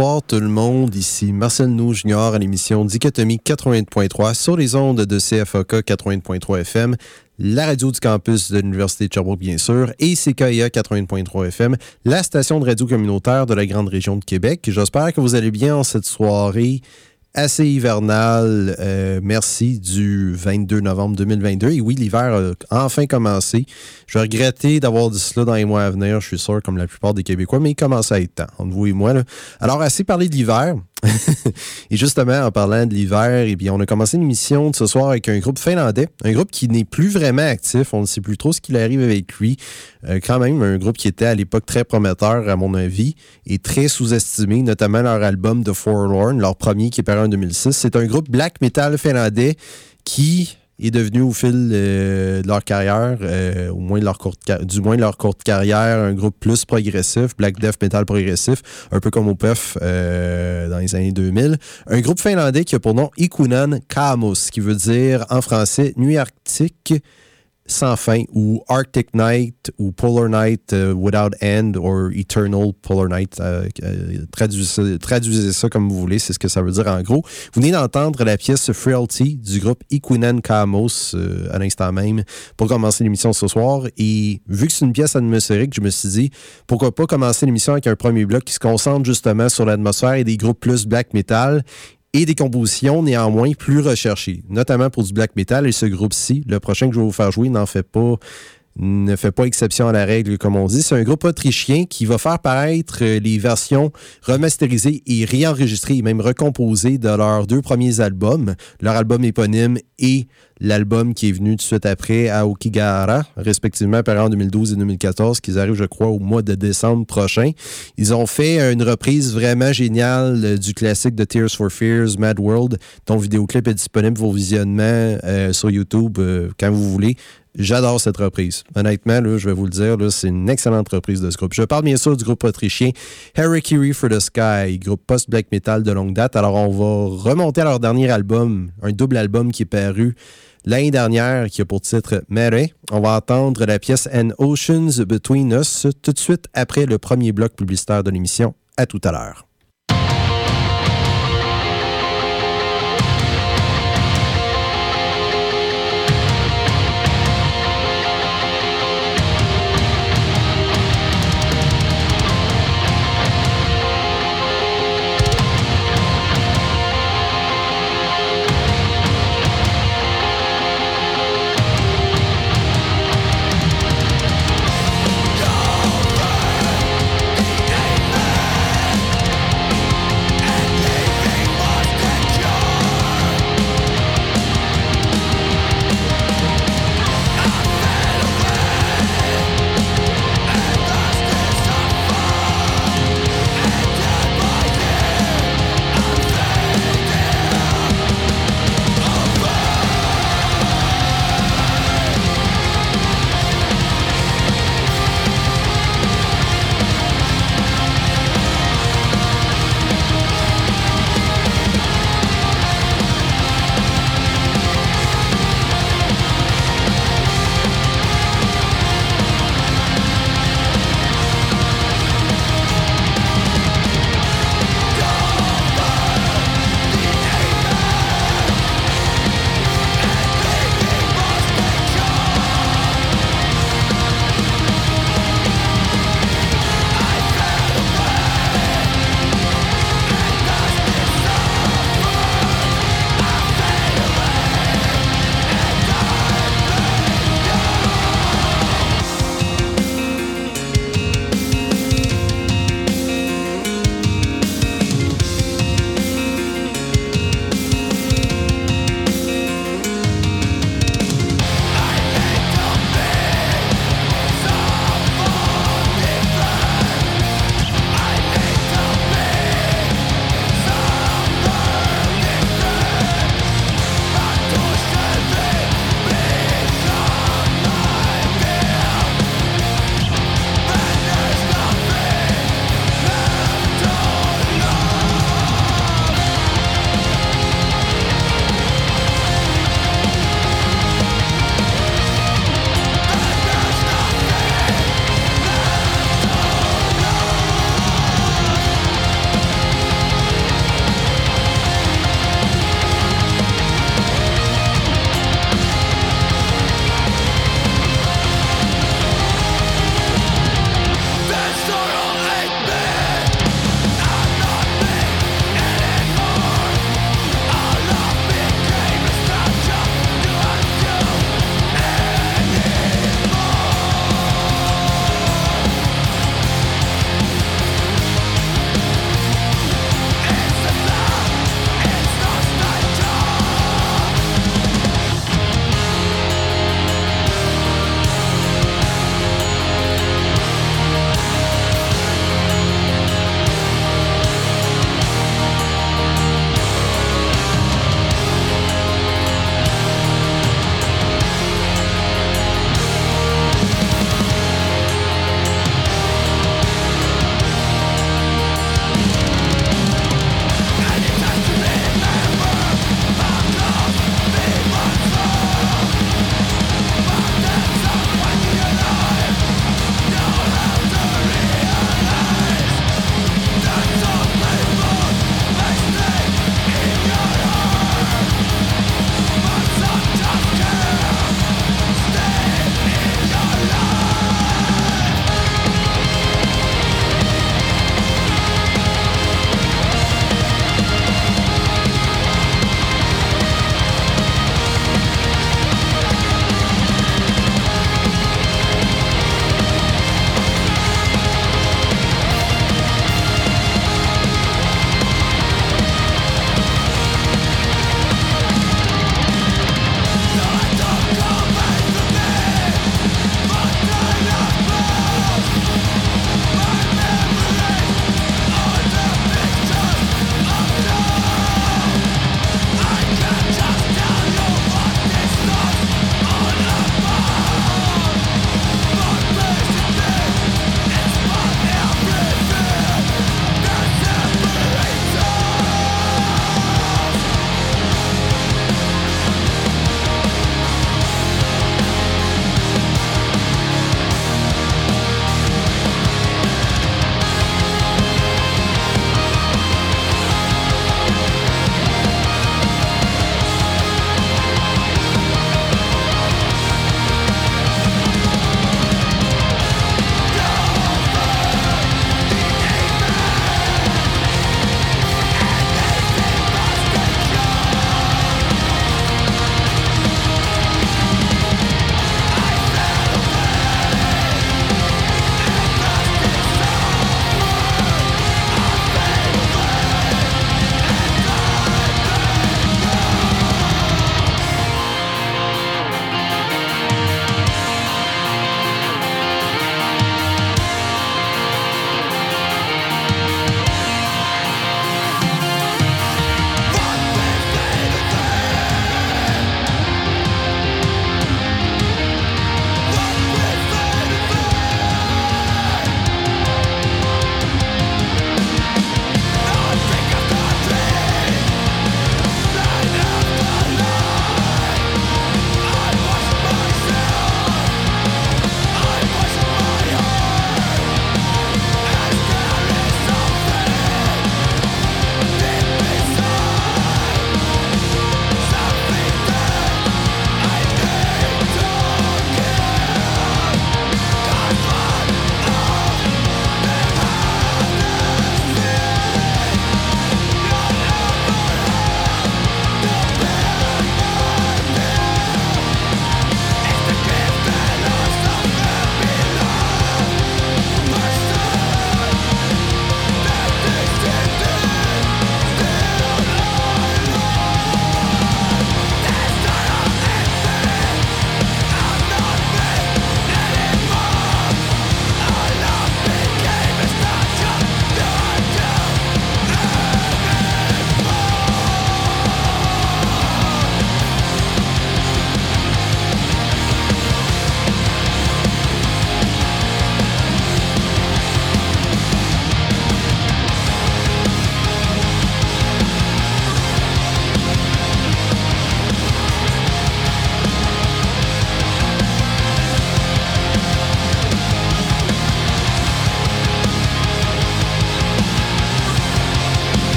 Bonsoir tout le monde, ici Marcel Nou Junior à l'émission Dichotomie 80.3 sur les ondes de CFOK 80.3 FM, la radio du campus de l'Université de Sherbrooke bien sûr, et CKIA 80.3 FM, la station de radio communautaire de la grande région de Québec. J'espère que vous allez bien en cette soirée assez hivernal. Euh, merci du 22 novembre 2022. Et oui, l'hiver a enfin commencé. Je vais regretter d'avoir dit cela dans les mois à venir, je suis sûr, comme la plupart des Québécois, mais il commence à être temps, entre vous et moi. Là. Alors, assez parlé de l'hiver. Et justement, en parlant de l'hiver, eh bien, on a commencé une émission de ce soir avec un groupe finlandais, un groupe qui n'est plus vraiment actif. On ne sait plus trop ce qu'il arrive avec lui. Euh, quand même, un groupe qui était à l'époque très prometteur, à mon avis, et très sous-estimé, notamment leur album The Forlorn, leur premier qui est paru en 2006. C'est un groupe black metal finlandais qui est devenu au fil euh, de leur carrière, euh, au moins leur courte, du moins leur courte carrière, un groupe plus progressif, Black Death Metal progressif, un peu comme OPEF euh, dans les années 2000. Un groupe finlandais qui a pour nom Ikunan Kamos, qui veut dire en français Nuit Arctique sans fin ou Arctic Night ou Polar Night euh, Without End ou Eternal Polar Night. Euh, euh, traduisez, ça comme vous voulez, c'est ce que ça veut dire en gros. Vous venez d'entendre la pièce Frailty du groupe Ikunen Kamos à l'instant même pour commencer l'émission ce soir. Et vu que c'est une pièce atmosphérique, je me suis dit pourquoi pas commencer l'émission avec un premier bloc qui se concentre justement sur l'atmosphère et des groupes plus black metal et des compositions néanmoins plus recherchées, notamment pour du black metal. Et ce groupe-ci, le prochain que je vais vous faire jouer, n'en fait pas ne fait pas exception à la règle, comme on dit. C'est un groupe autrichien qui va faire paraître les versions remasterisées et réenregistrées et même recomposées de leurs deux premiers albums, leur album éponyme et l'album qui est venu tout de suite après à Okigahara, respectivement par en 2012 et 2014, qui arrivent, je crois, au mois de décembre prochain. Ils ont fait une reprise vraiment géniale du classique de Tears for Fears, Mad World, le vidéoclip est disponible pour visionnement euh, sur YouTube euh, quand vous voulez. J'adore cette reprise. Honnêtement, là, je vais vous le dire, c'est une excellente reprise de ce groupe. Je parle bien sûr du groupe autrichien Harakiri for the Sky, groupe post-black metal de longue date. Alors, on va remonter à leur dernier album, un double album qui est paru l'année dernière, qui a pour titre Mare. On va entendre la pièce And Oceans Between Us tout de suite après le premier bloc publicitaire de l'émission. À tout à l'heure.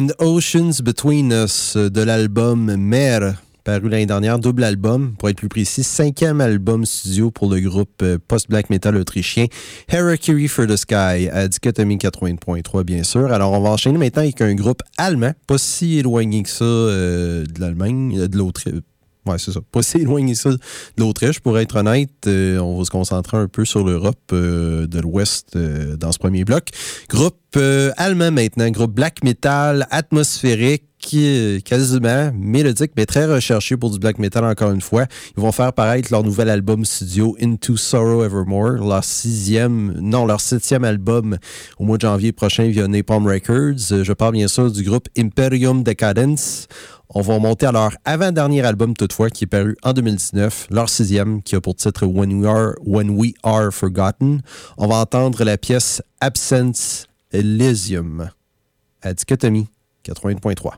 And Oceans Between Us de l'album Mère, paru l'année dernière, double album, pour être plus précis, cinquième album studio pour le groupe euh, post-black metal autrichien Harakiri for the Sky, à Dichotomie 80.3 bien sûr. Alors on va enchaîner maintenant avec un groupe allemand, pas si éloigné que ça euh, de l'Allemagne, euh, de l'Autriche. C'est ça. Pas si éloigné ça de l'Autriche, pour être honnête. on va se concentrer un peu sur l'Europe de l'Ouest dans ce premier bloc. Groupe allemand maintenant, groupe black metal atmosphérique quasiment mélodique, mais très recherché pour du black metal encore une fois. Ils vont faire paraître leur nouvel album studio Into Sorrow Evermore, leur sixième, non, leur septième album au mois de janvier prochain via Napalm Records. Je parle bien sûr du groupe Imperium Decadence. On va monter à leur avant-dernier album toutefois qui est paru en 2019, leur sixième qui a pour titre When We Are, When We Are Forgotten. On va entendre la pièce Absence Elysium à Dichotomie 80.3.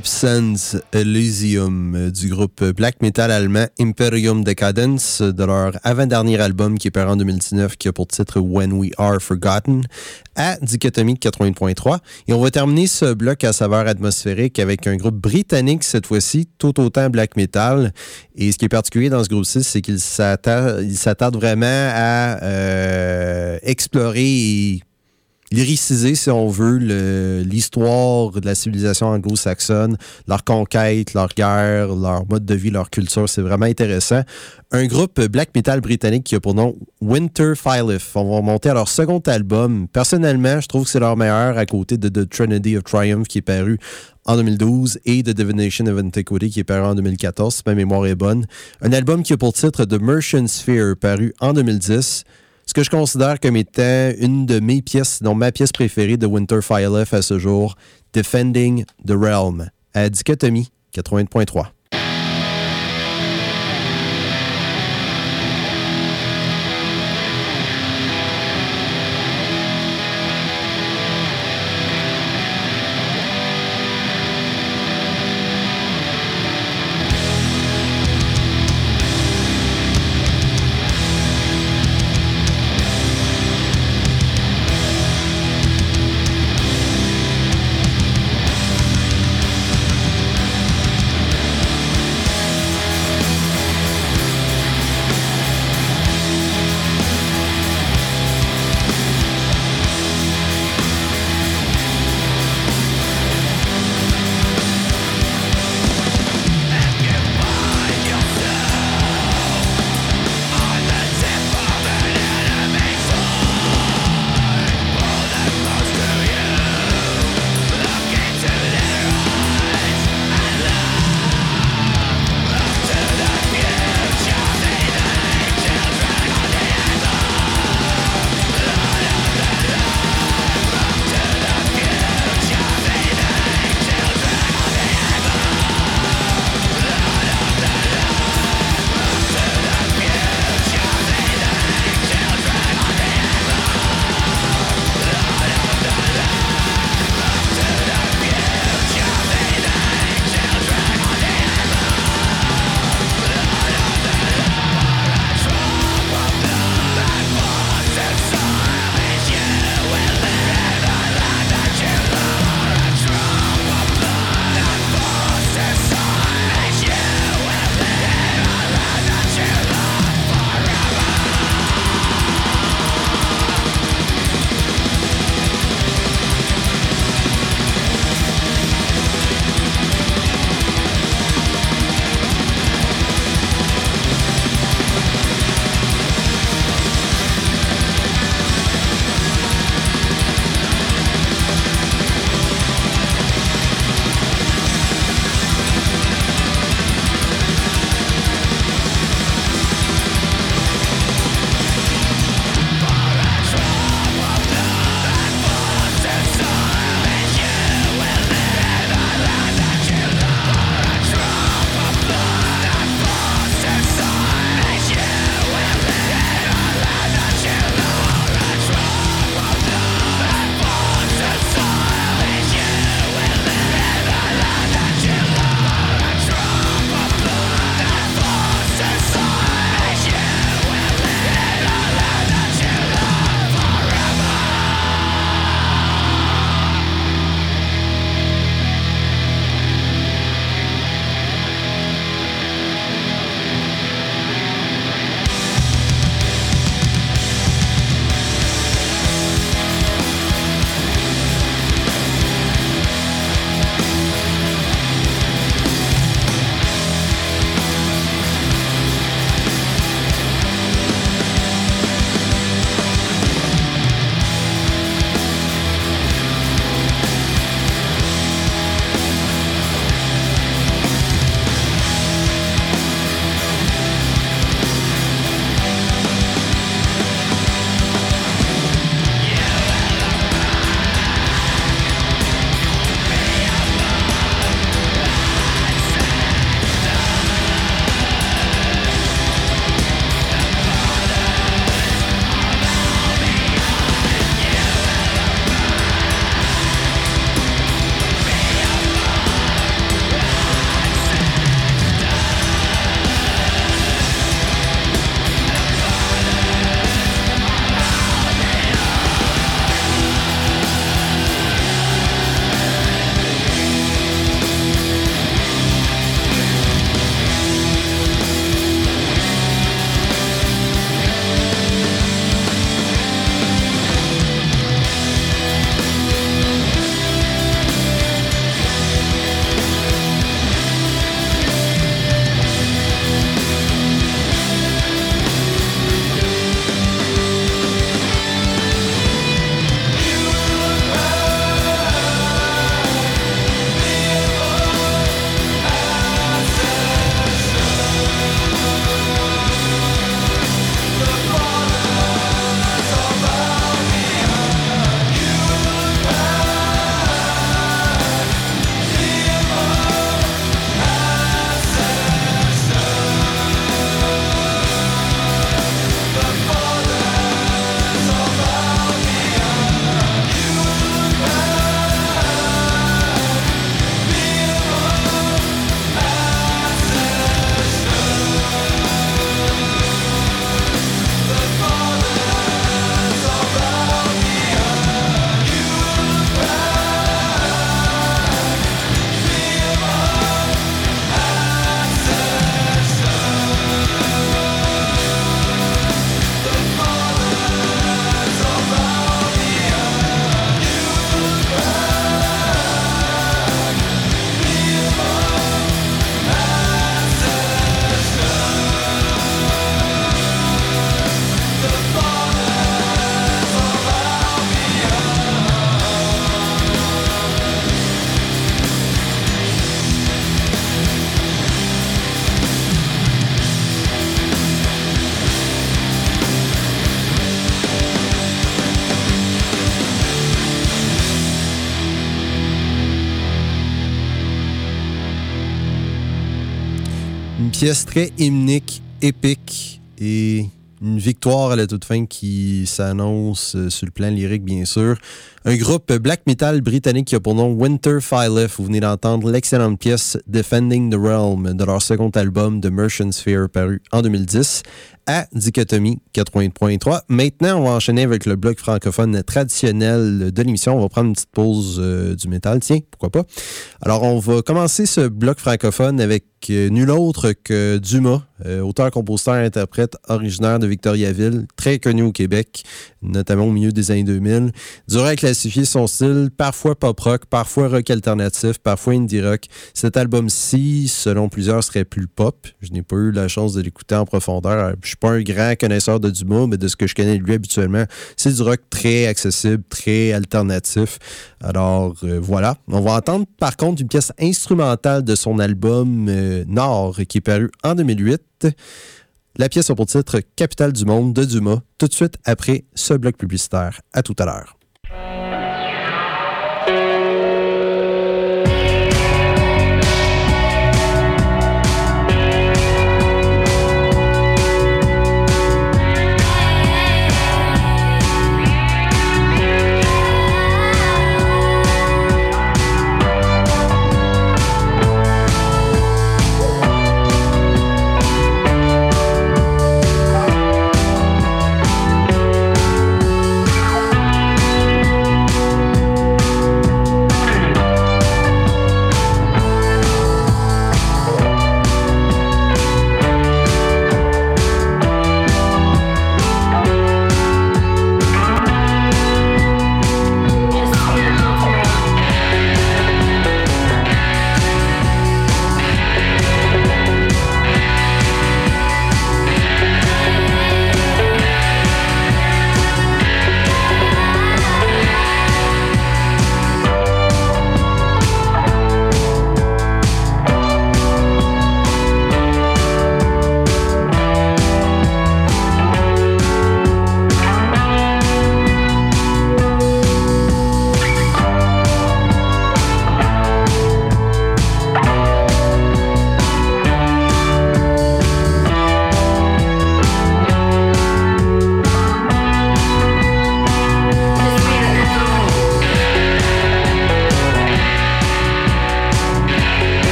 Absence Elysium du groupe black metal allemand Imperium Decadence de leur avant-dernier album qui est paru en 2019 qui a pour titre When We Are Forgotten à Dichotomie 80.3. Et on va terminer ce bloc à saveur atmosphérique avec un groupe britannique cette fois-ci, tout autant black metal. Et ce qui est particulier dans ce groupe-ci, c'est qu'il s'attarde vraiment à euh, explorer et lyriciser, si on veut, l'histoire de la civilisation anglo-saxonne, leur conquête, leur guerre, leur mode de vie, leur culture. C'est vraiment intéressant. Un groupe black metal britannique qui a pour nom Winter Philip. On va monter à leur second album. Personnellement, je trouve que c'est leur meilleur à côté de The Trinity of Triumph qui est paru en 2012 et The Divination of Antiquity qui est paru en 2014, si ma mémoire est bonne. Un album qui a pour titre The Merchant Sphere, paru en 2010 ce que je considère comme étant une de mes pièces, dont ma pièce préférée de Winter Fire à ce jour, Defending the Realm, à Dichotomie 80.3. pièce très hymnique, épique et une victoire à la toute fin qui s'annonce euh, sur le plan lyrique, bien sûr. Un groupe black metal britannique qui a pour nom Winter Philef. Vous venez d'entendre l'excellente pièce Defending the Realm de leur second album The Merchant Sphere paru en 2010 à Dichotomie 80.3. Maintenant, on va enchaîner avec le bloc francophone traditionnel de l'émission. On va prendre une petite pause euh, du métal. Tiens, pourquoi pas? Alors, on va commencer ce bloc francophone avec euh, nul autre que Dumas, euh, auteur, compositeur, interprète originaire de Victoriaville, très connu au Québec, notamment au milieu des années 2000. Durant à classifier son style, parfois pop rock, parfois rock alternatif, parfois indie rock. Cet album-ci, selon plusieurs, serait plus pop. Je n'ai pas eu la chance de l'écouter en profondeur. Je suis pas un grand connaisseur de Dumas, mais de ce que je connais de lui habituellement, c'est du rock très accessible, très alternatif. Alors euh, voilà. On va entendre par contre une pièce instrumentale de son album euh, Nord qui est paru en 2008. La pièce a pour titre Capitale du monde de Dumas, tout de suite après ce bloc publicitaire. À tout à l'heure.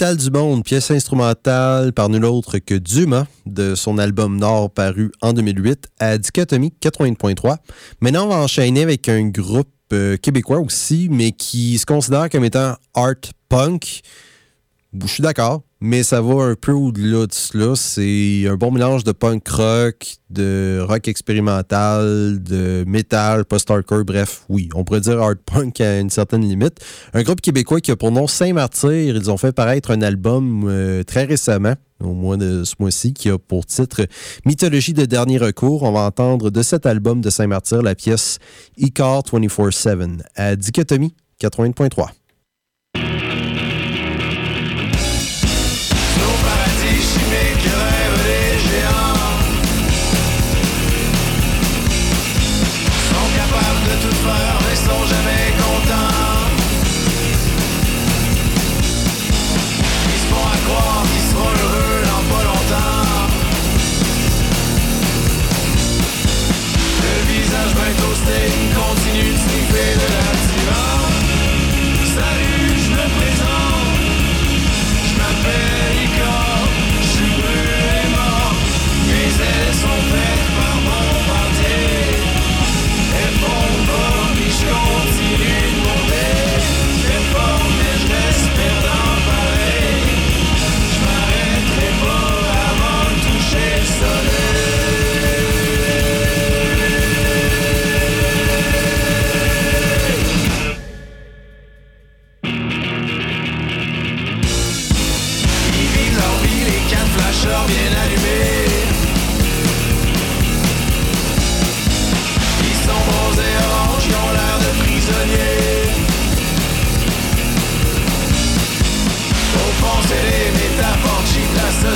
Du monde, pièce instrumentale par nul autre que Dumas de son album Nord paru en 2008 à Dichotomie 80.3. Maintenant, on va enchaîner avec un groupe euh, québécois aussi, mais qui se considère comme étant art punk. Je suis d'accord. mais ça va un peu au-delà de cela. C'est un bon mélange de punk rock, de rock expérimental, de metal, post-hardcore, bref, oui, on pourrait dire hard punk à une certaine limite. Un groupe québécois qui a pour nom Saint-Martyr, ils ont fait paraître un album euh, très récemment, au mois de ce mois-ci, qui a pour titre Mythologie de dernier recours. On va entendre de cet album de Saint-Martyr la pièce Icar 24-7 à Dichotomie 80.3.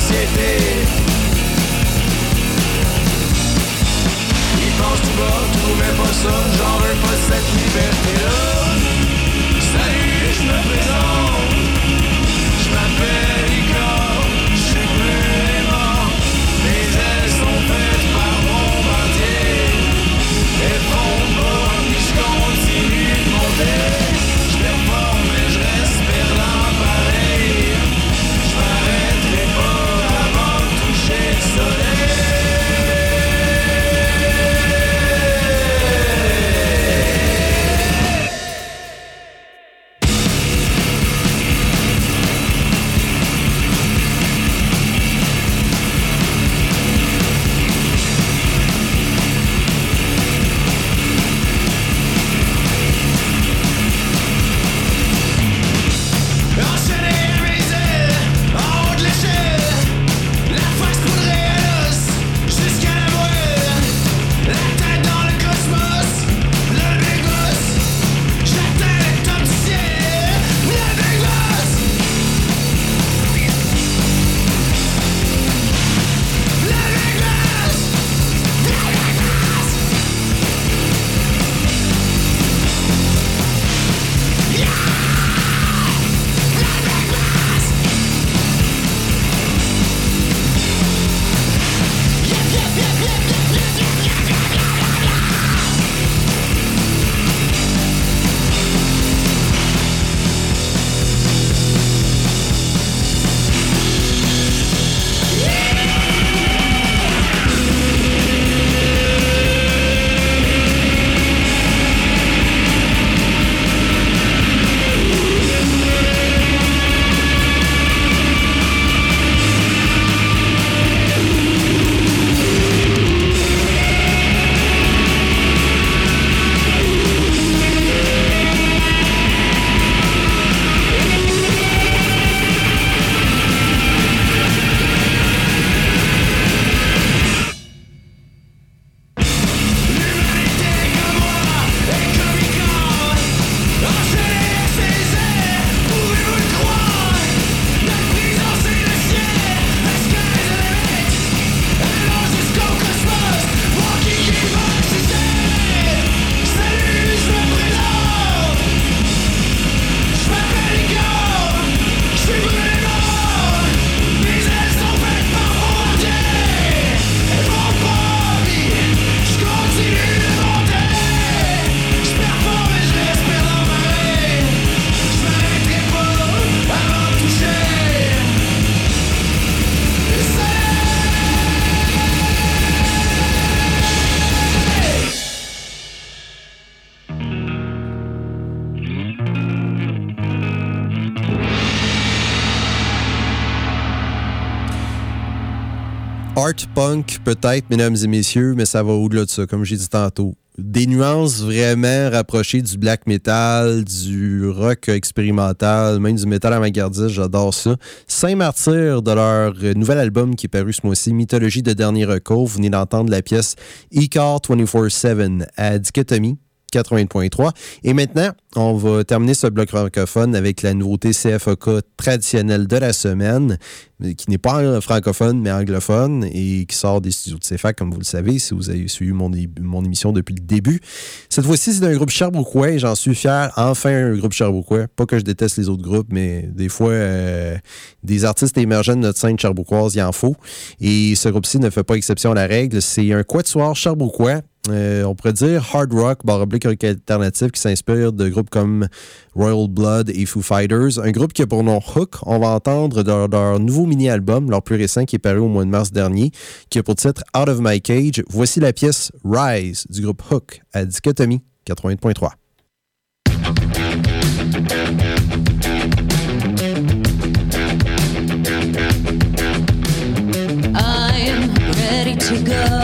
société. Ils pensent tout bas, tout, mais pas ça, j'en veux pas cette liberté-là. Salut, je me présente. Peut-être, mesdames et messieurs, mais ça va au-delà de ça, comme j'ai dit tantôt. Des nuances vraiment rapprochées du black metal, du rock expérimental, même du metal avant-gardiste, j'adore ça. Saint-Martyr, de leur nouvel album qui est paru ce mois-ci, Mythologie de dernier recours, vous venez d'entendre la pièce Icar 24-7 à Dichotomie, 80.3. Et maintenant, on va terminer ce bloc francophone avec la nouveauté CFOK traditionnelle de la semaine, qui n'est pas francophone, mais anglophone, et qui sort des studios de CFAC, comme vous le savez, si vous avez suivi mon, mon émission depuis le début. Cette fois-ci, c'est un groupe Sherbrookeois, et j'en suis fier. Enfin, un groupe Sherbrookeois. Pas que je déteste les autres groupes, mais des fois, euh, des artistes émergents de notre scène sherbrookeoise, il en faut. Et ce groupe-ci ne fait pas exception à la règle. C'est un quatuor Sherbrookeois euh, on pourrait dire hard rock, baroblique rock alternatif qui s'inspire de groupes comme Royal Blood et Foo Fighters. Un groupe qui a pour nom Hook. On va entendre leur, nouveau mini-album, leur plus récent, qui est paru au mois de mars dernier, qui a pour titre Out of My Cage. Voici la pièce Rise du groupe Hook à Dichotomie 80.3. to go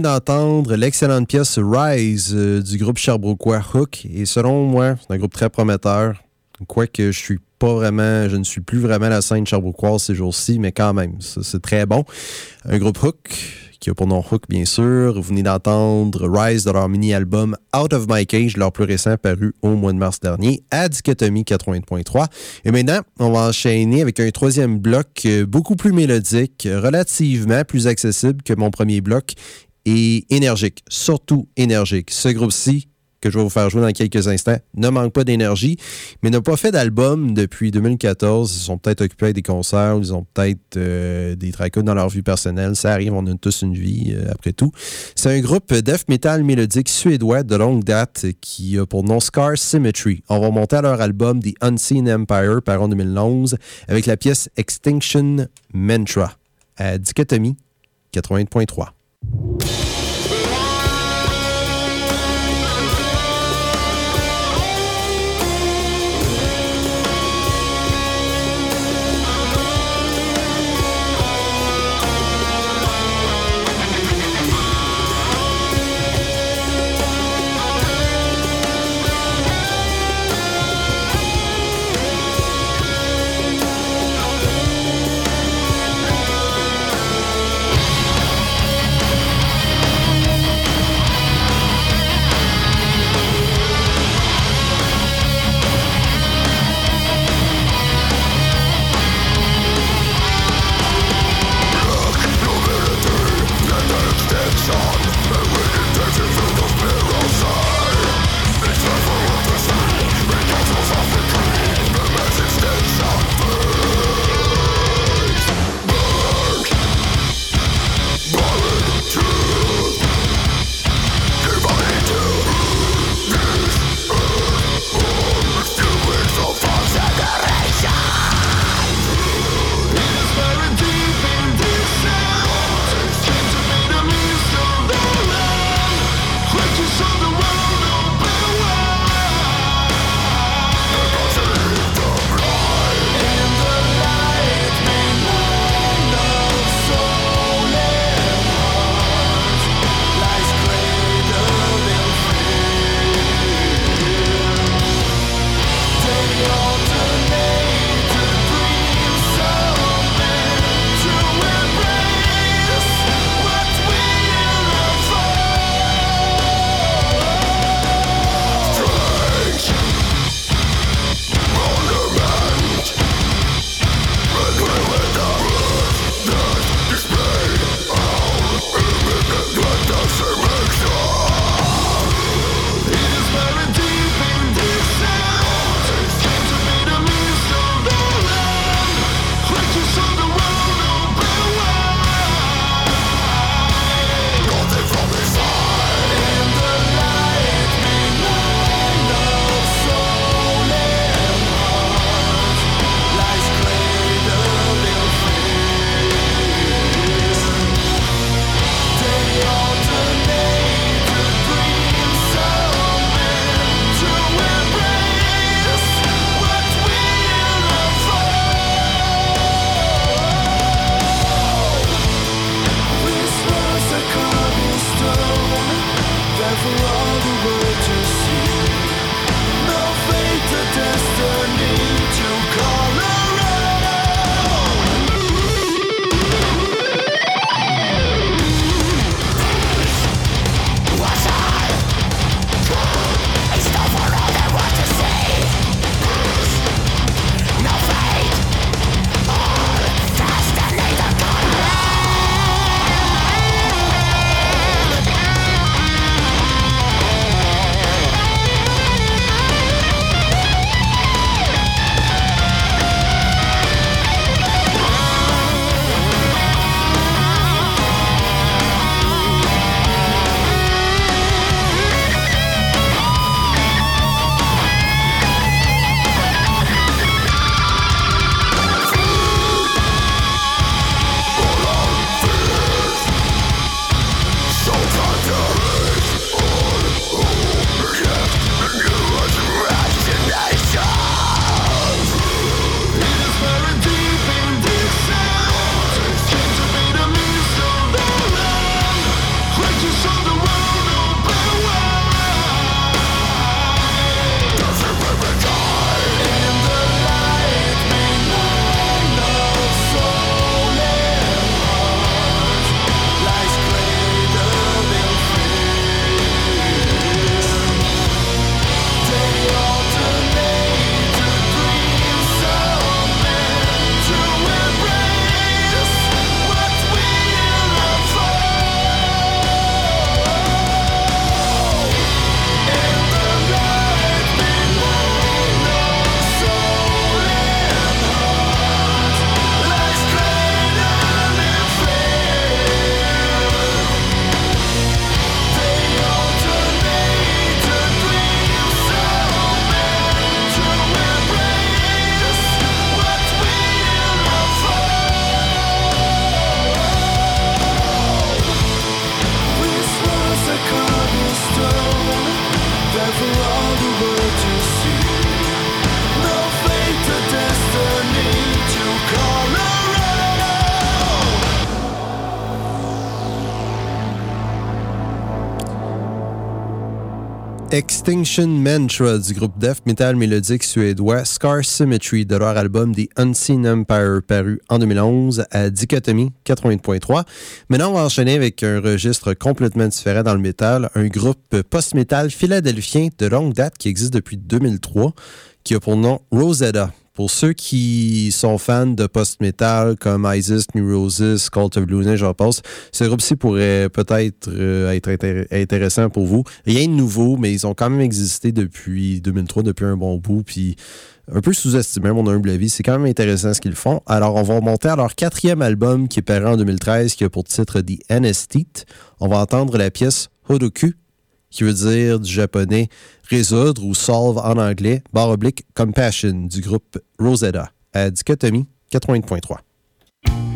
d'entendre l'excellente pièce Rise euh, du groupe Sherbrookeois Hook. Et selon moi, c'est un groupe très prometteur. Quoique je suis pas vraiment, je ne suis plus vraiment la scène Sherbrookeoise ces jours-ci, mais quand même, c'est très bon. Un groupe Hook qui a pour nom Hook, bien sûr. Vous venez d'entendre Rise de leur mini-album Out of My Cage, leur plus récent paru au mois de mars dernier, à Dichotomie 80.3. Et maintenant, on va enchaîner avec un troisième bloc euh, beaucoup plus mélodique, relativement plus accessible que mon premier bloc et énergique, surtout énergique. Ce groupe-ci, que je vais vous faire jouer dans quelques instants, ne manque pas d'énergie, mais n'a pas fait d'album depuis 2014. Ils sont peut-être occupés avec des concerts, ils ont peut-être euh, des tracas dans leur vie personnelle. Ça arrive, on a tous une vie euh, après tout. C'est un groupe death metal mélodique suédois de longue date qui a pour nom Scar Symmetry. On va monter à leur album The Unseen Empire par en 2011 avec la pièce Extinction Mantra à Dichotomie 80.3. you Extinction Mantra du groupe death metal mélodique suédois Scar Symmetry de leur album The Unseen Empire paru en 2011 à Dichotomie 80.3. Maintenant, on va enchaîner avec un registre complètement différent dans le métal, un groupe post-metal philadelphien de longue date qui existe depuis 2003 qui a pour nom Rosetta. Pour ceux qui sont fans de post-metal comme Isis, Neurosis, Cult of Luna, j'en pense, ce groupe-ci pourrait peut-être euh, être intéressant pour vous. Rien de nouveau, mais ils ont quand même existé depuis 2003, depuis un bon bout, puis un peu sous-estimé, mon humble avis. C'est quand même intéressant ce qu'ils font. Alors, on va monter à leur quatrième album qui est paru en 2013, qui a pour titre The Anesthete. On va entendre la pièce Hodoku qui veut dire du japonais résoudre ou solve en anglais, barre oblique compassion du groupe Rosetta à Dichotomie 80.3.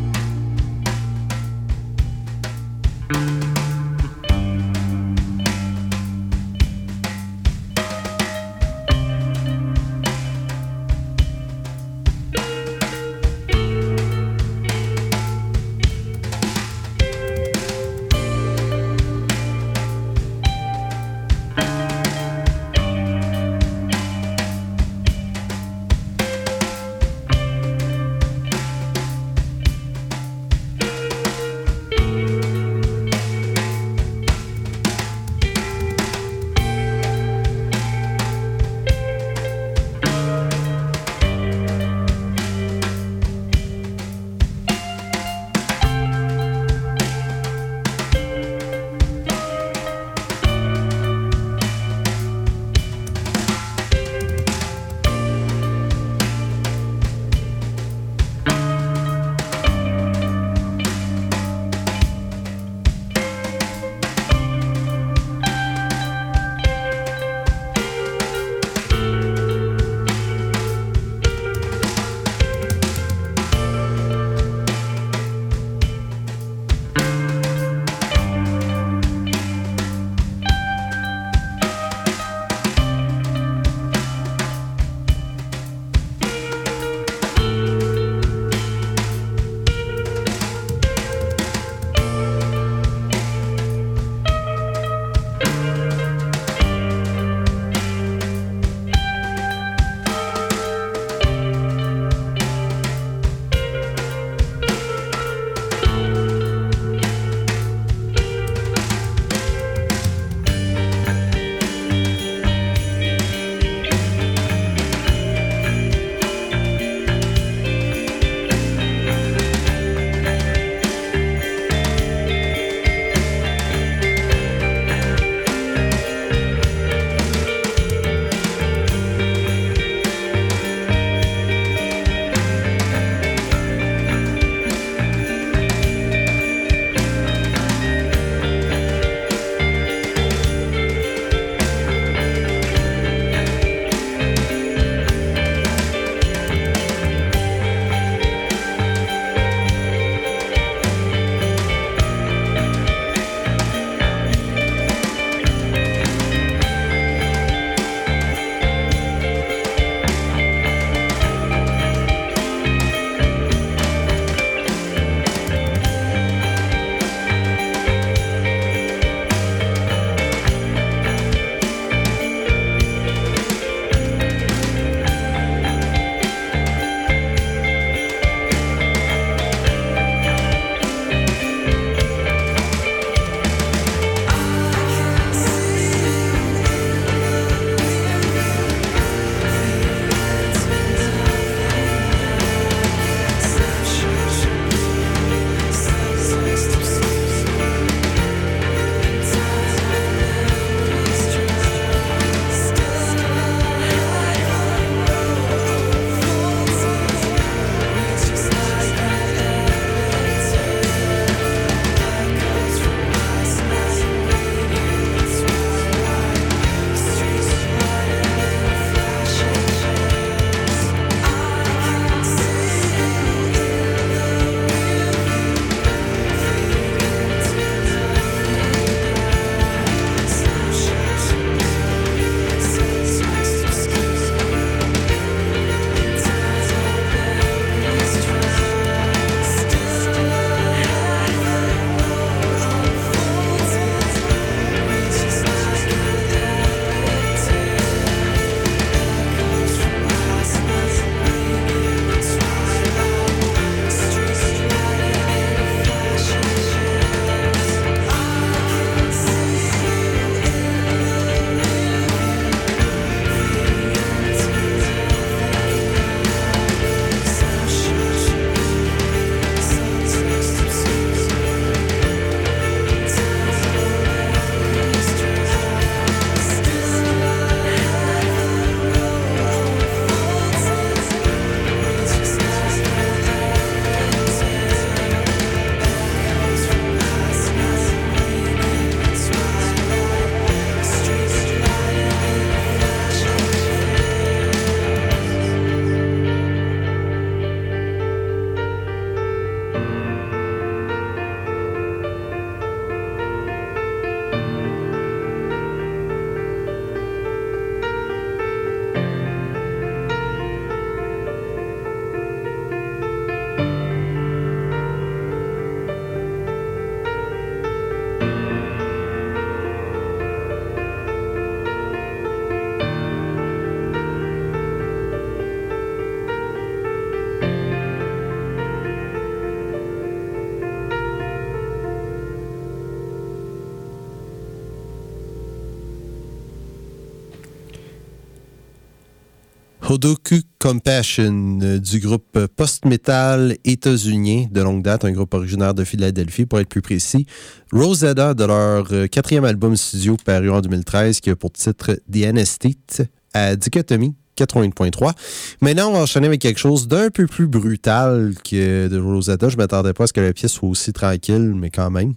Hodoku Compassion du groupe post-metal états-unien de longue date, un groupe originaire de Philadelphie pour être plus précis. Rosetta de leur quatrième album studio paru en 2013 qui a pour titre The Anesthete à Dichotomie 80.3. Maintenant, on va enchaîner avec quelque chose d'un peu plus brutal que de Rosetta. Je ne m'attendais pas à ce que la pièce soit aussi tranquille, mais quand même.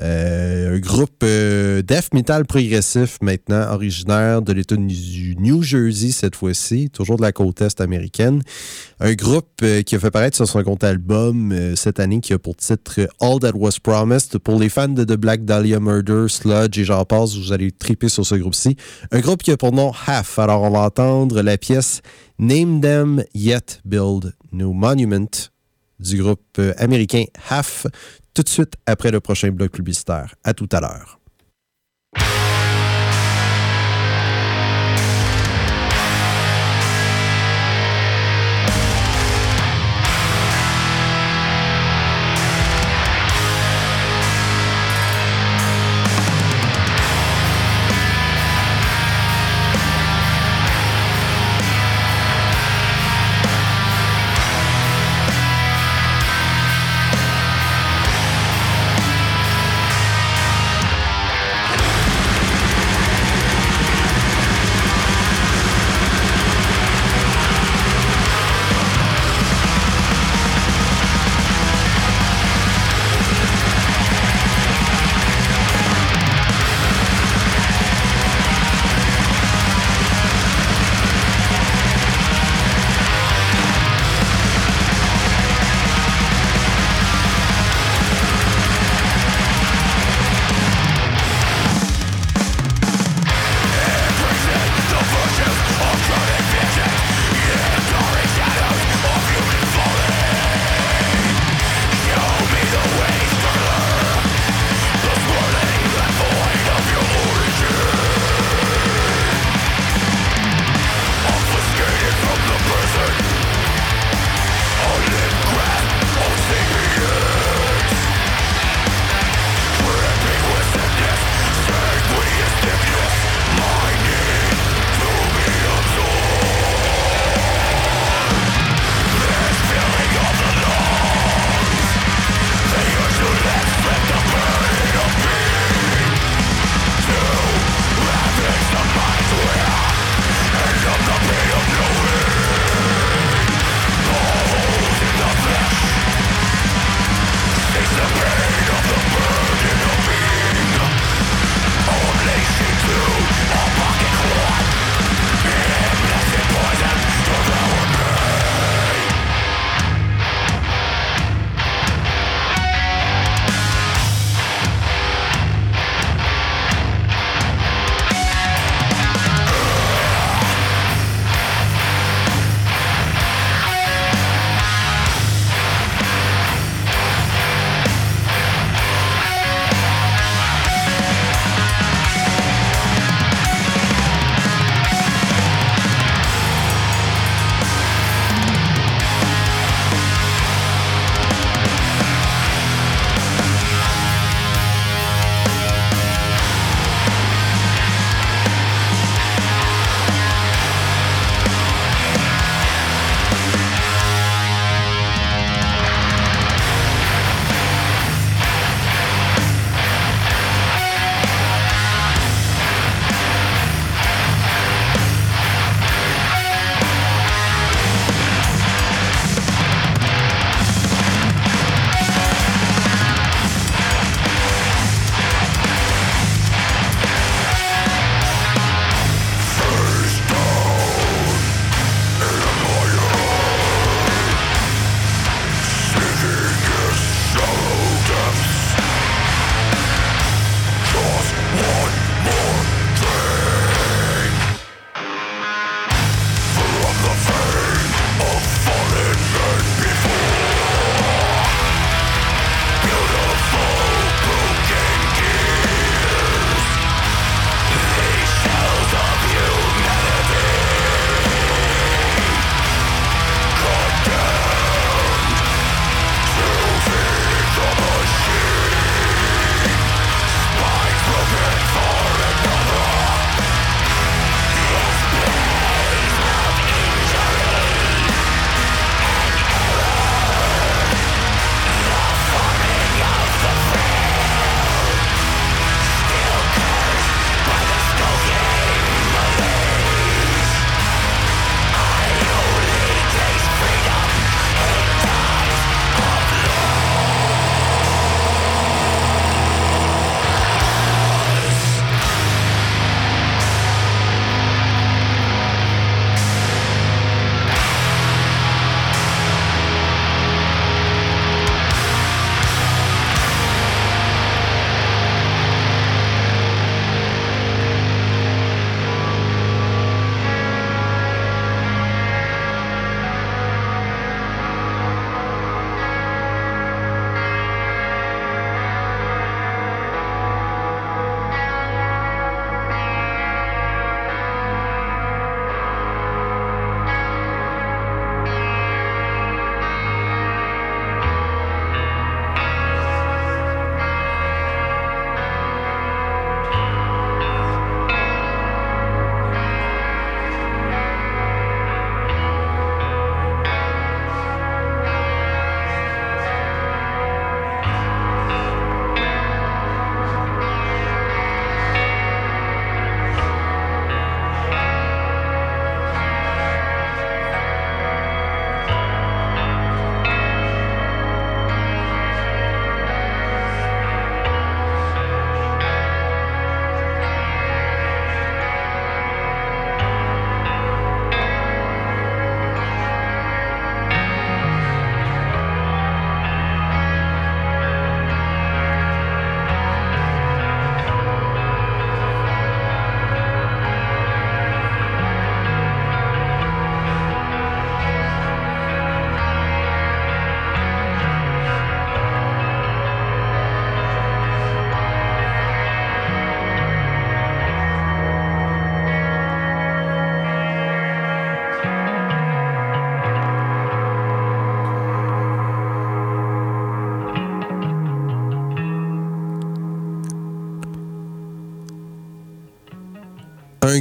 Euh, un groupe euh, death metal progressif maintenant, originaire de l'État du New Jersey cette fois-ci, toujours de la côte est américaine. Un groupe euh, qui a fait paraître sur son compte album cette année qui a pour titre All That Was Promised. Pour les fans de The Black Dahlia Murder, Sludge et j'en passe, vous allez triper sur ce groupe-ci. Un groupe qui a pour nom Half. Alors on va entendre la pièce Name Them Yet Build No Monument du groupe américain Half tout de suite après le prochain bloc publicitaire. À tout à l'heure.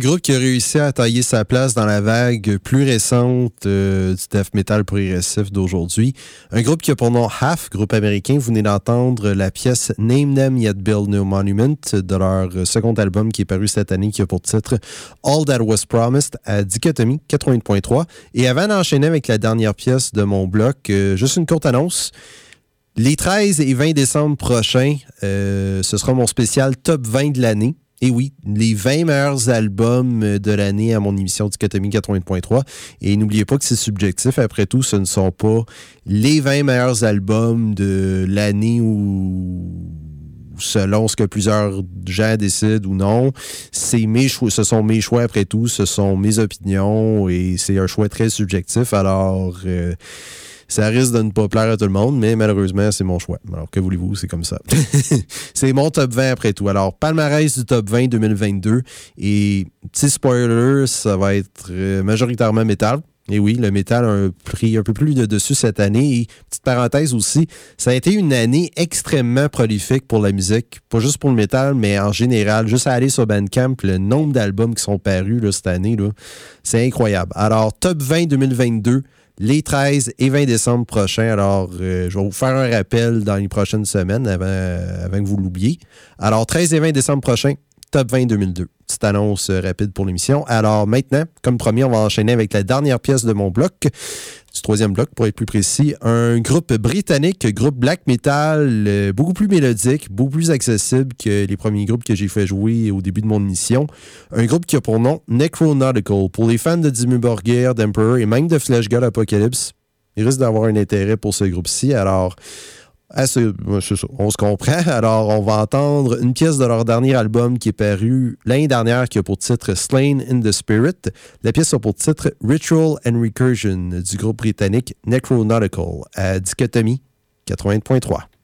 Groupe qui a réussi à tailler sa place dans la vague plus récente euh, du death metal progressif d'aujourd'hui. Un groupe qui a pour nom Half, groupe américain. Vous venez d'entendre la pièce Name Them Yet Build No Monument de leur second album qui est paru cette année, qui a pour titre All That Was Promised à Dichotomie 80.3. Et avant d'enchaîner avec la dernière pièce de mon bloc, euh, juste une courte annonce. Les 13 et 20 décembre prochains, euh, ce sera mon spécial top 20 de l'année. Et oui, les 20 meilleurs albums de l'année à mon émission Dichotomie 80.3. Et n'oubliez pas que c'est subjectif. Après tout, ce ne sont pas les 20 meilleurs albums de l'année ou selon ce que plusieurs gens décident ou non. C'est mes choix, ce sont mes choix après tout, ce sont mes opinions et c'est un choix très subjectif. Alors, euh, ça risque de ne pas plaire à tout le monde, mais malheureusement, c'est mon choix. Alors, que voulez-vous, c'est comme ça. c'est mon top 20 après tout. Alors, palmarès du top 20 2022. Et petit spoiler, ça va être euh, majoritairement métal. Et oui, le métal a pris un peu plus de dessus cette année. Et petite parenthèse aussi, ça a été une année extrêmement prolifique pour la musique. Pas juste pour le métal, mais en général. Juste à aller sur Bandcamp, le nombre d'albums qui sont parus cette année, c'est incroyable. Alors, top 20 2022 les 13 et 20 décembre prochains. Alors, euh, je vais vous faire un rappel dans les prochaines semaines avant, que vous l'oubliez. Alors, 13 et 20 décembre prochains, Top 20 2002. Petite annonce euh, rapide pour l'émission. Alors maintenant, comme promis, on va enchaîner avec la dernière pièce de mon bloc, troisième bloc pour être plus précis. Un groupe britannique, groupe black metal, euh, beaucoup plus mélodique, beaucoup plus accessible que les premiers groupes que j'ai fait jouer au début de mon émission. Un groupe qui a pour nom Necronautical. Pour les fans de Dimmu Borgir, d'Emperor et même de Flash God Apocalypse, il risque d'avoir un intérêt pour ce groupe-ci. Alors, ah, on se comprend. Alors, on va entendre une pièce de leur dernier album qui est paru l'année dernière, qui a pour titre Slain in the Spirit. La pièce a pour titre Ritual and Recursion du groupe britannique Necronautical à Dichotomie 80.3.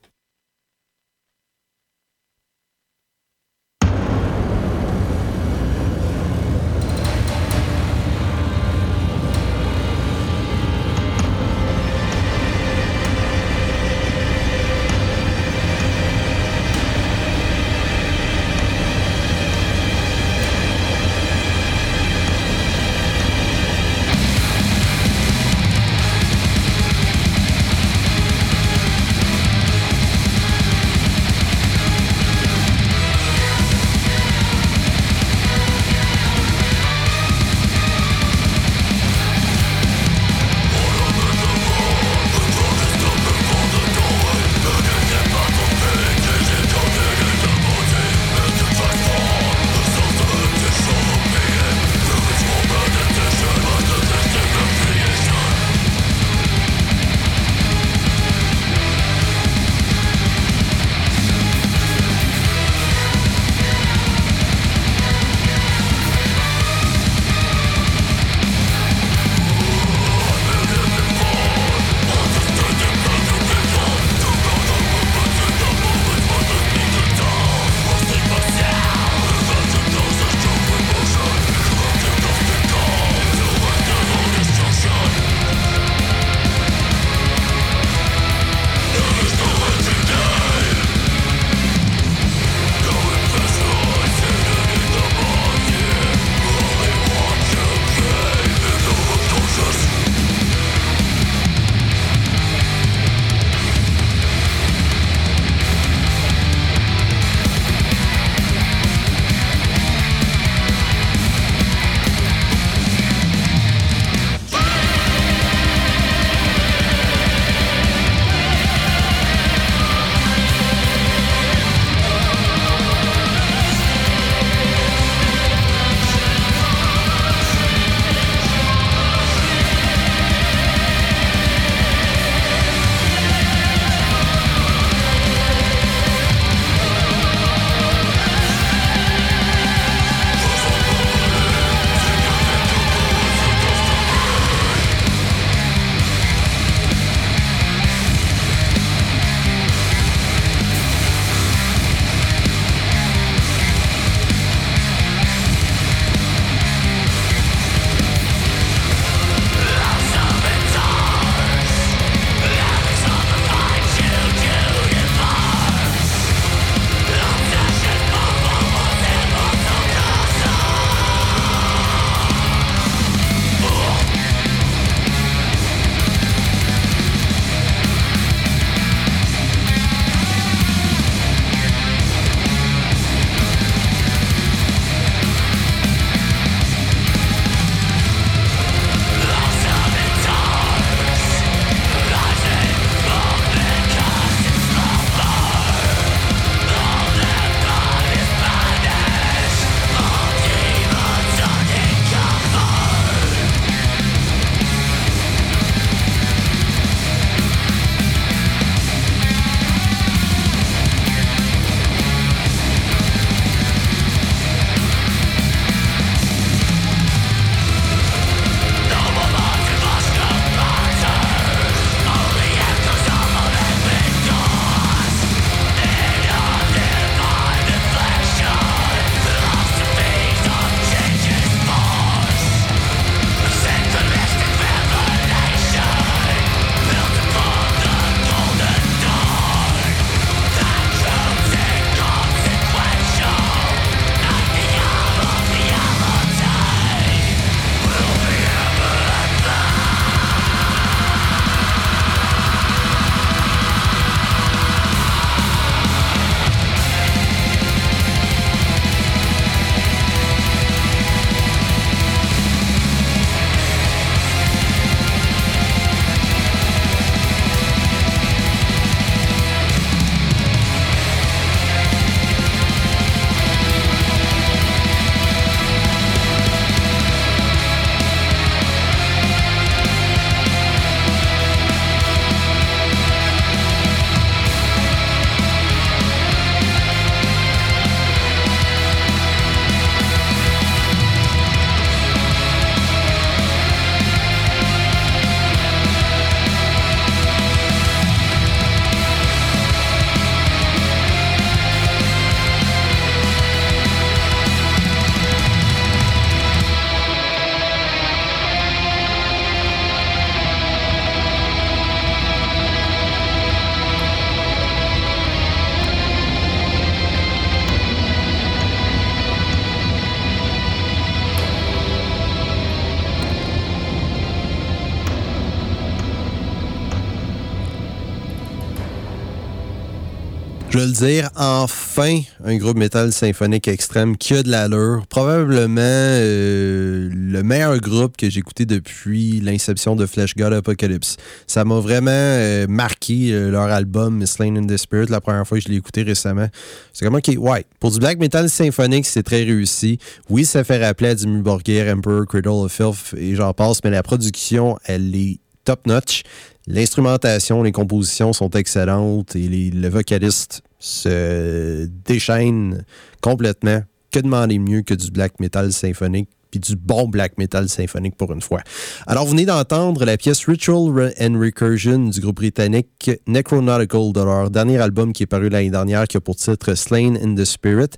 dire, enfin, un groupe métal symphonique extrême qui a de l'allure. Probablement euh, le meilleur groupe que j'ai écouté depuis l'inception de Flash God Apocalypse. Ça m'a vraiment euh, marqué euh, leur album Slain in the Spirit la première fois que je l'ai écouté récemment. C'est comme, OK, ouais, pour du black metal symphonique, c'est très réussi. Oui, ça fait rappeler à Dimmu Borgir, Emperor, Cradle of Filth et j'en passe, mais la production, elle est top-notch. L'instrumentation, les compositions sont excellentes et les, le vocaliste se déchaîne complètement. Que demander mieux que du black metal symphonique? Puis du bon black metal symphonique pour une fois. Alors, vous venez d'entendre la pièce Ritual and Recursion du groupe britannique Necronautical de dernier album qui est paru l'année dernière, qui a pour titre Slain in the Spirit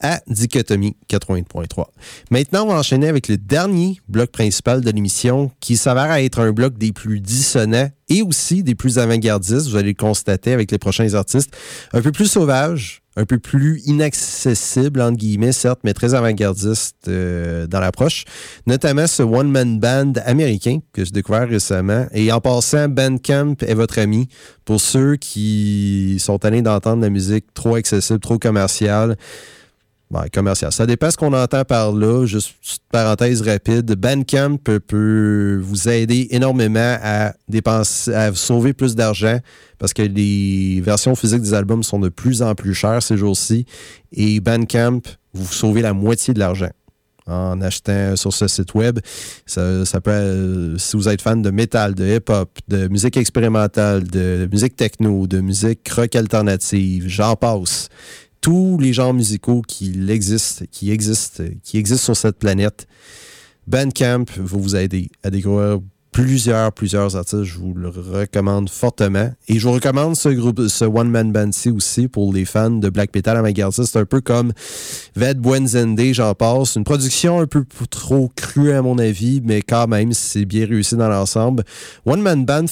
à Dichotomie 80.3. Maintenant, on va enchaîner avec le dernier bloc principal de l'émission qui s'avère être un bloc des plus dissonants et aussi des plus avant-gardistes, vous allez le constater avec les prochains artistes, un peu plus sauvages, un peu plus inaccessible, entre guillemets, certes, mais très avant-gardiste euh, dans l'approche. Notamment ce one-man band américain que j'ai découvert récemment. Et en passant, Bandcamp est votre ami pour ceux qui sont allés d'entendre la musique trop accessible, trop commerciale. Ben, commercial. Ça dépend ce qu'on entend par là. Juste parenthèse rapide. Bandcamp peut, vous aider énormément à dépenser, à sauver plus d'argent parce que les versions physiques des albums sont de plus en plus chères ces jours-ci. Et Bandcamp, vous sauvez la moitié de l'argent en achetant sur ce site web. Ça, peut, si vous êtes fan de métal, de hip-hop, de musique expérimentale, de musique techno, de musique rock alternative, j'en passe tous les genres musicaux qui existent, qui existent, qui existent sur cette planète. Bandcamp va vous aider à découvrir plusieurs, plusieurs artistes. Je vous le recommande fortement. Et je vous recommande ce groupe, ce One Man Band aussi pour les fans de black metal à ma C'est un peu comme Ved Buenzende, j'en passe. Une production un peu trop crue à mon avis, mais quand même, c'est bien réussi dans l'ensemble. One Man Band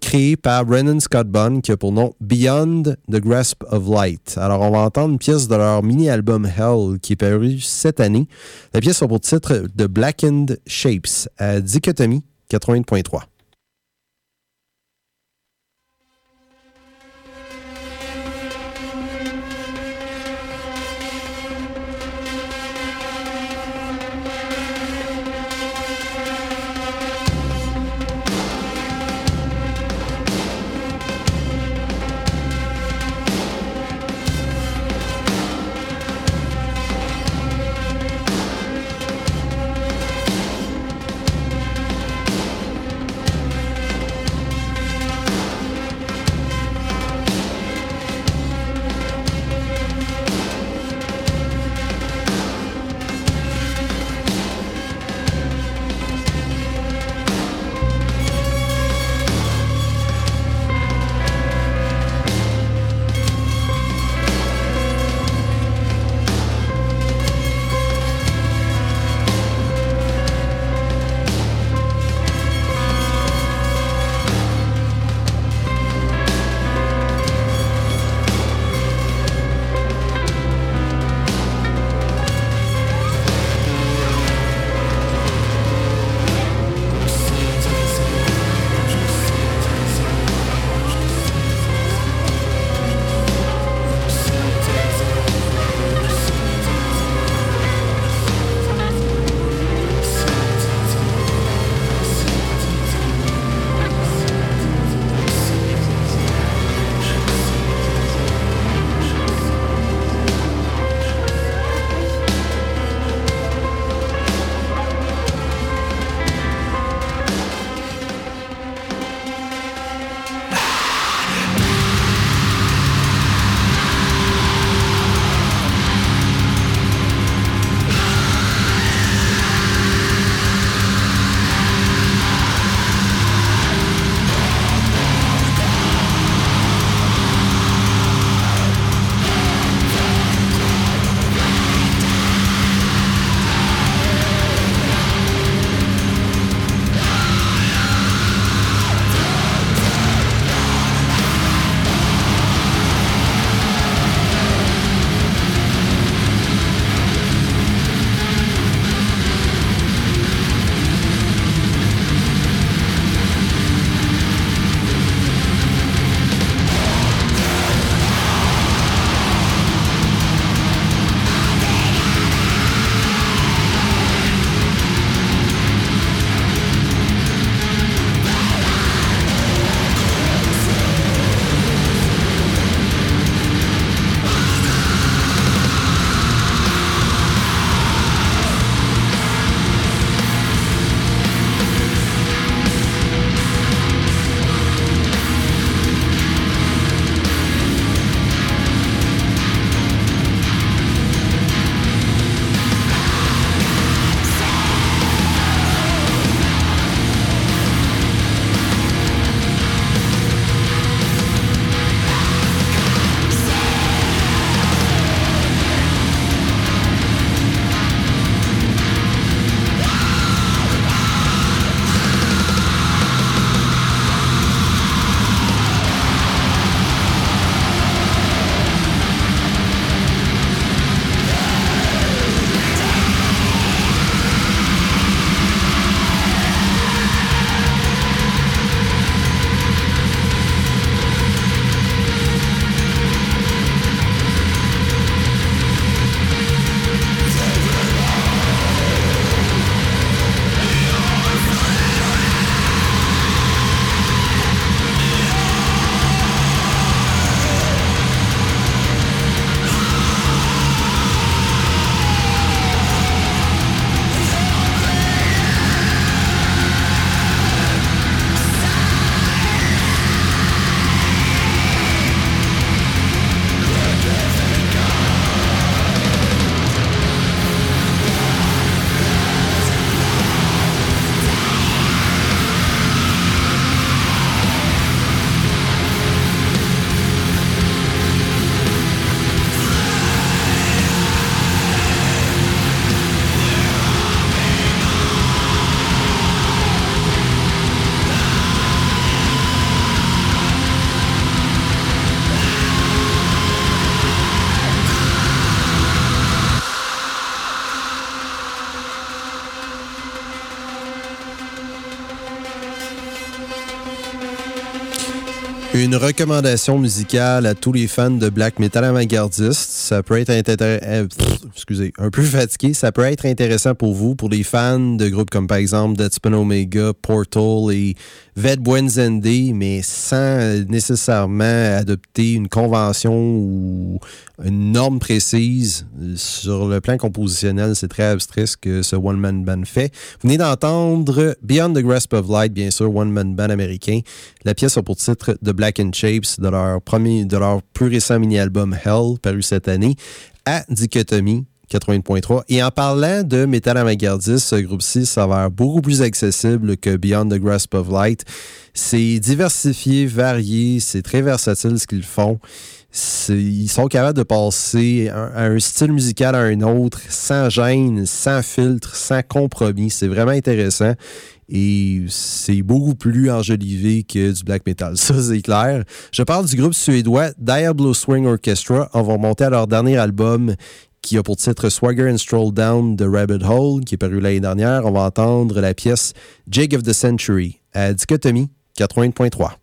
créé par Brennan Scott Bunn qui a pour nom Beyond the Grasp of Light. Alors, on va entendre une pièce de leur mini-album Hell qui est paru cette année. La pièce a pour titre The Blackened Shapes à Dichotomie 80.3. recommandation musicale à tous les fans de black metal avant-gardiste. Ça peut être euh, excusez, un peu fatigué. Ça peut être intéressant pour vous, pour les fans de groupes comme par exemple Deadspin Omega, Portal et Ved Buenzende, mais sans nécessairement adopter une convention ou une norme précise. Sur le plan compositionnel, c'est très abstrait ce que ce one-man band fait. Vous venez d'entendre Beyond the Grasp of Light, bien sûr, one-man band américain. La pièce a pour titre The Black and Shapes de leur, premier, de leur plus récent mini-album Hell, paru cette année, à Dichotomie, 80.3. Et en parlant de métal avant-gardiste, ce groupe-ci s'avère beaucoup plus accessible que Beyond the Grasp of Light. C'est diversifié, varié, c'est très versatile ce qu'ils font. Ils sont capables de passer un, un style musical à un autre sans gêne, sans filtre, sans compromis. C'est vraiment intéressant et c'est beaucoup plus enjolivé que du black metal. Ça, c'est clair. Je parle du groupe suédois Diablo Swing Orchestra. On va remonter à leur dernier album qui a pour titre Swagger and Stroll Down the Rabbit Hole, qui est paru l'année dernière. On va entendre la pièce Jig of the Century à Dichotomie 80.3.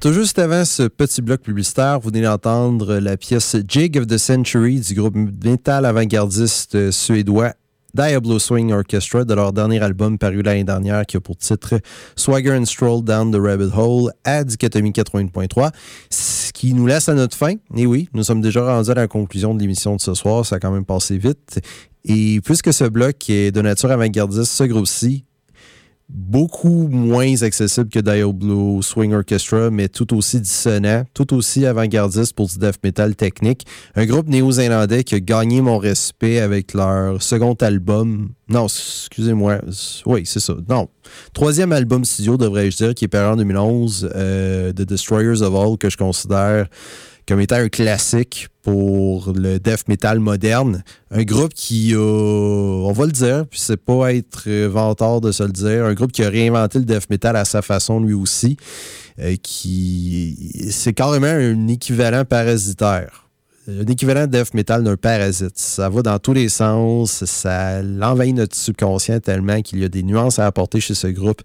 tout juste avant ce petit bloc publicitaire, vous venez d'entendre la pièce Jig of the Century du groupe metal avant-gardiste suédois Diablo Swing Orchestra de leur dernier album paru l'année dernière qui a pour titre Swagger and Stroll Down the Rabbit Hole à Dichotomie 80.3. Ce qui nous laisse à notre fin. Et oui, nous sommes déjà rendus à la conclusion de l'émission de ce soir. Ça a quand même passé vite. Et puisque ce bloc est de nature avant-gardiste, ce groupe-ci beaucoup moins accessible que Diablo Swing Orchestra, mais tout aussi dissonant, tout aussi avant-gardiste pour du death metal technique. Un groupe néo-zélandais qui a gagné mon respect avec leur second album. Non, excusez-moi. Oui, c'est ça. Non. Troisième album studio, devrais-je dire, qui est paru en 2011, euh, The Destroyers of All, que je considère comme étant un classique pour le death metal moderne. Un groupe qui a, on va le dire, puis c'est pas être vantard de se le dire, un groupe qui a réinventé le death metal à sa façon lui aussi, euh, qui c'est carrément un équivalent parasitaire. Un équivalent de death metal d'un parasite. Ça va dans tous les sens, ça l'envahit notre subconscient tellement qu'il y a des nuances à apporter chez ce groupe.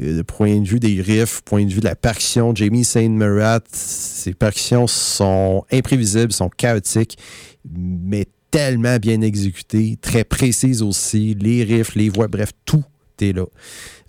Euh, point de vue des riffs, point de vue de la percussion, Jamie Saint Marat, ses percussions sont imprévisibles, sont chaotiques, mais tellement bien exécutées, très précises aussi. Les riffs, les voix, bref, tout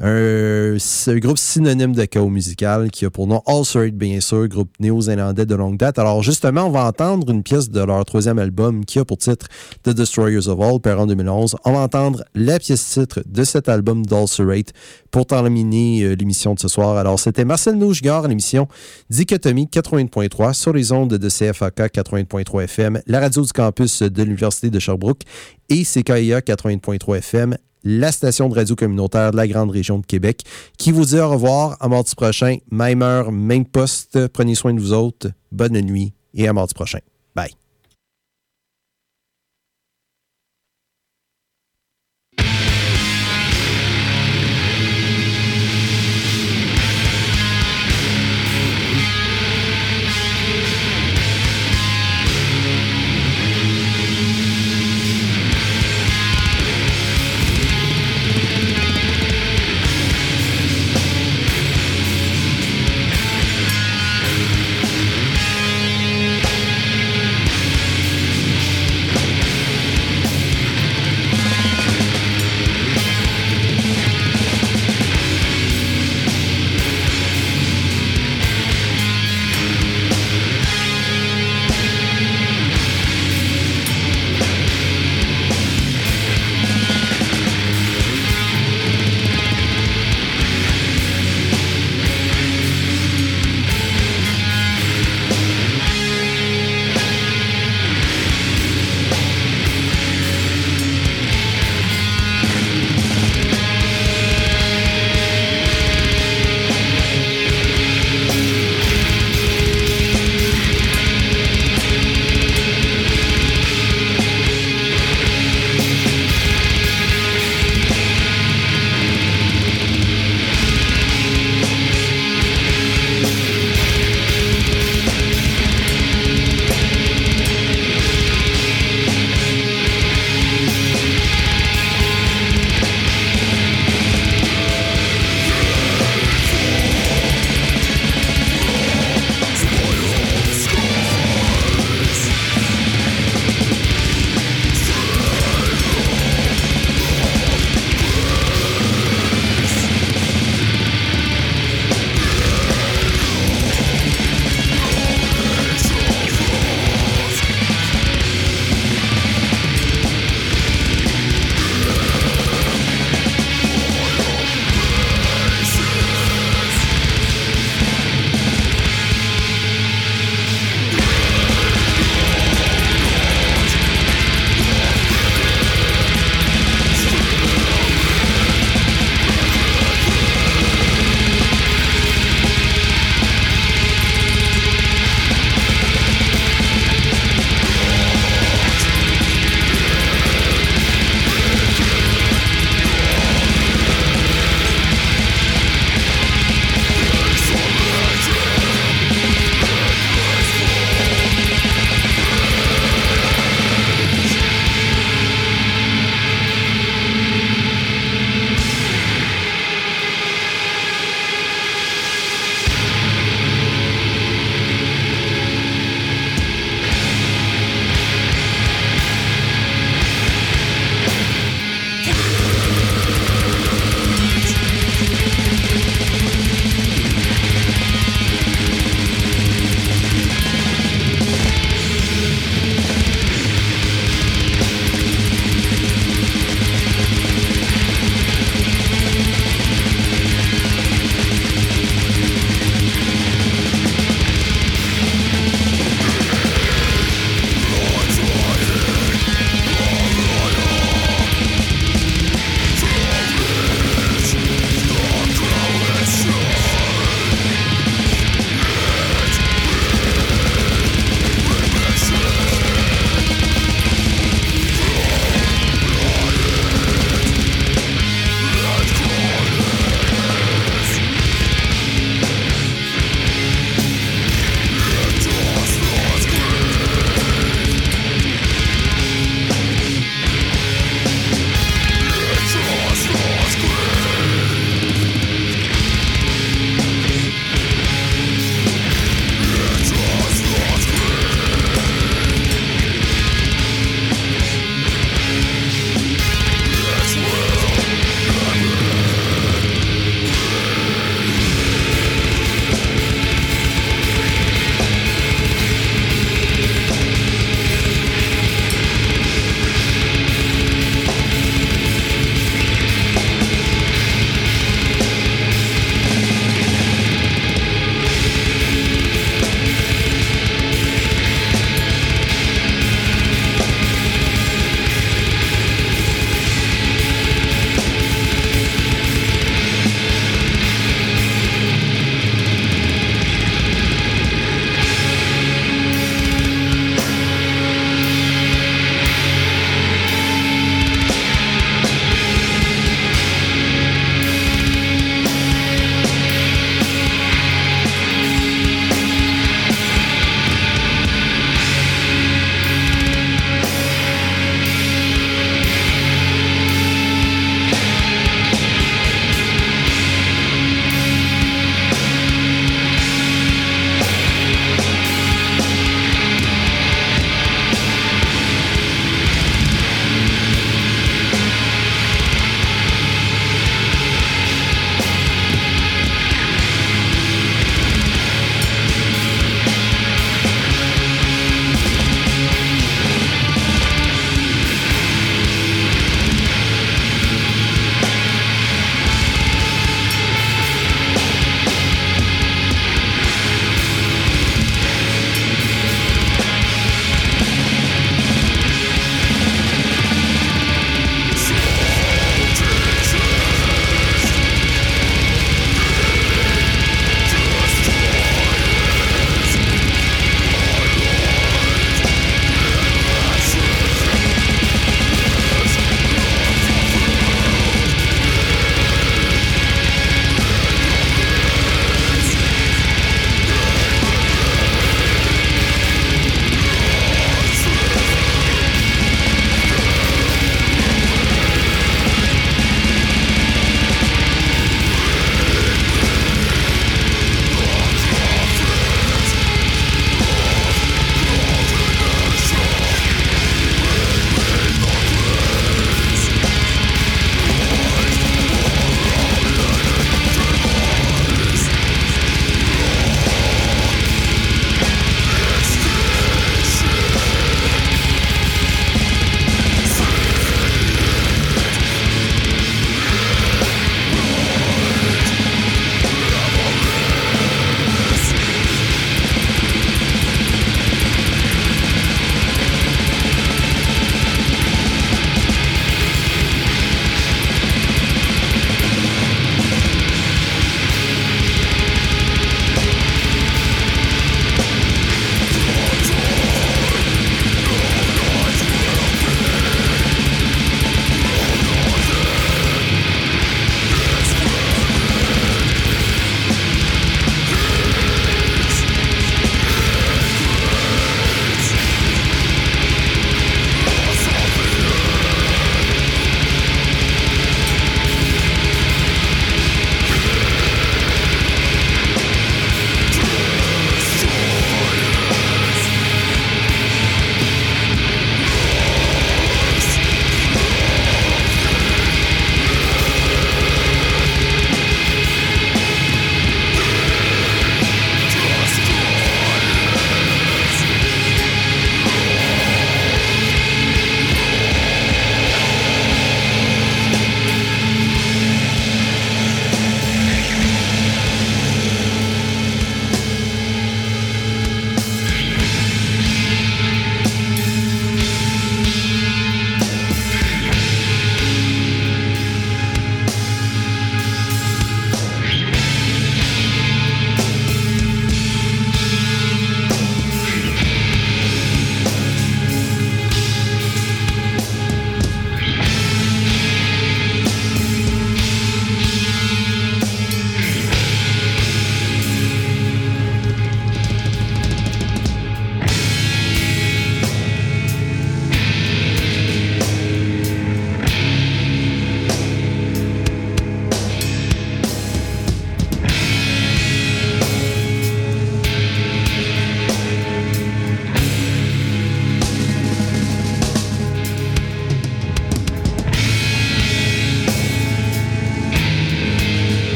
Un, groupe synonyme de chaos musical qui a pour nom Ulcerate, bien sûr, groupe néo-zélandais de longue date. Alors, justement, on va entendre une pièce de leur troisième album qui a pour titre The Destroyers of All, paru en 2011. On va entendre la pièce titre de cet album d'Ulcerate pour terminer euh, l'émission de ce soir. Alors, c'était Marcel Nougegard, l'émission Dichotomie 80.3 sur les ondes de CFAK 80.3 FM, la radio du campus de l'Université de Sherbrooke et CKIA 80.3 FM la station de radio communautaire de la grande région de Québec, qui vous dit au revoir à mardi prochain, même heure, même poste. Prenez soin de vous autres. Bonne nuit et à mardi prochain.